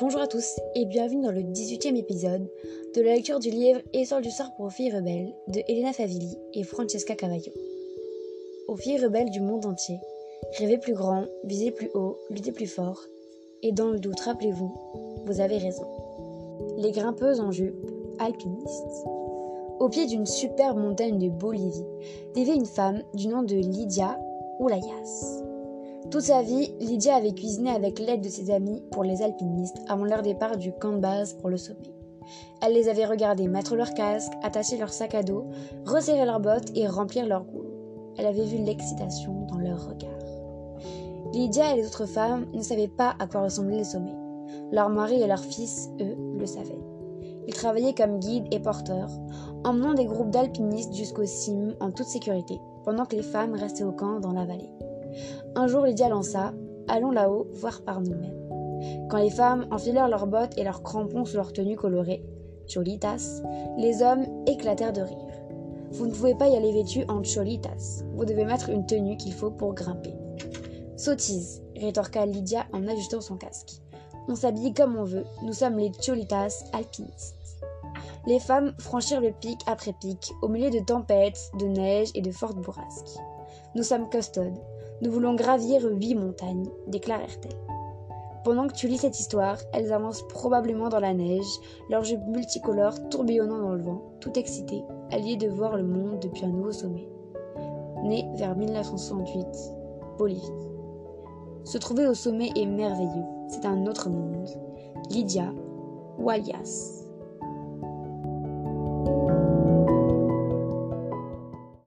Bonjour à tous et bienvenue dans le 18e épisode de la lecture du livre Histoire du sort pour filles rebelles de Elena Favilli et Francesca Cavallo. Aux filles rebelles du monde entier, rêvez plus grand, visez plus haut, luttez plus fort, et dans le doute, rappelez-vous, vous avez raison. Les grimpeuses en jupe, alpinistes. Au pied d'une superbe montagne de Bolivie, vivait une femme du nom de Lydia Oulayas. Toute sa vie, Lydia avait cuisiné avec l'aide de ses amis pour les alpinistes avant leur départ du camp de base pour le sommet. Elle les avait regardés mettre leur casque, attacher leur sac à dos, resserrer leurs bottes et remplir leur goulot. Elle avait vu l'excitation dans leurs regards. Lydia et les autres femmes ne savaient pas à quoi ressemblaient les sommets. Leurs maris et leurs fils, eux, le savaient. Ils travaillaient comme guides et porteurs, emmenant des groupes d'alpinistes jusqu'aux cimes en toute sécurité, pendant que les femmes restaient au camp dans la vallée. Un jour, Lydia lança Allons là-haut, voir par nous-mêmes. Quand les femmes enfilèrent leurs bottes et leurs crampons sous leurs tenues colorées, cholitas, les hommes éclatèrent de rire. Vous ne pouvez pas y aller vêtu en cholitas. Vous devez mettre une tenue qu'il faut pour grimper. Sottise, rétorqua Lydia en ajustant son casque. On s'habille comme on veut, nous sommes les cholitas alpinistes. Les femmes franchirent le pic après pic, au milieu de tempêtes, de neige et de fortes bourrasques. Nous sommes custodes, nous voulons gravir huit montagnes, déclarèrent-elles. Pendant que tu lis cette histoire, elles avancent probablement dans la neige, leurs jupes multicolores tourbillonnant dans le vent, tout excitées, alliées de voir le monde depuis un nouveau sommet. Né vers 1968, Bolivie. Se trouver au sommet est merveilleux, c'est un autre monde. Lydia Walias.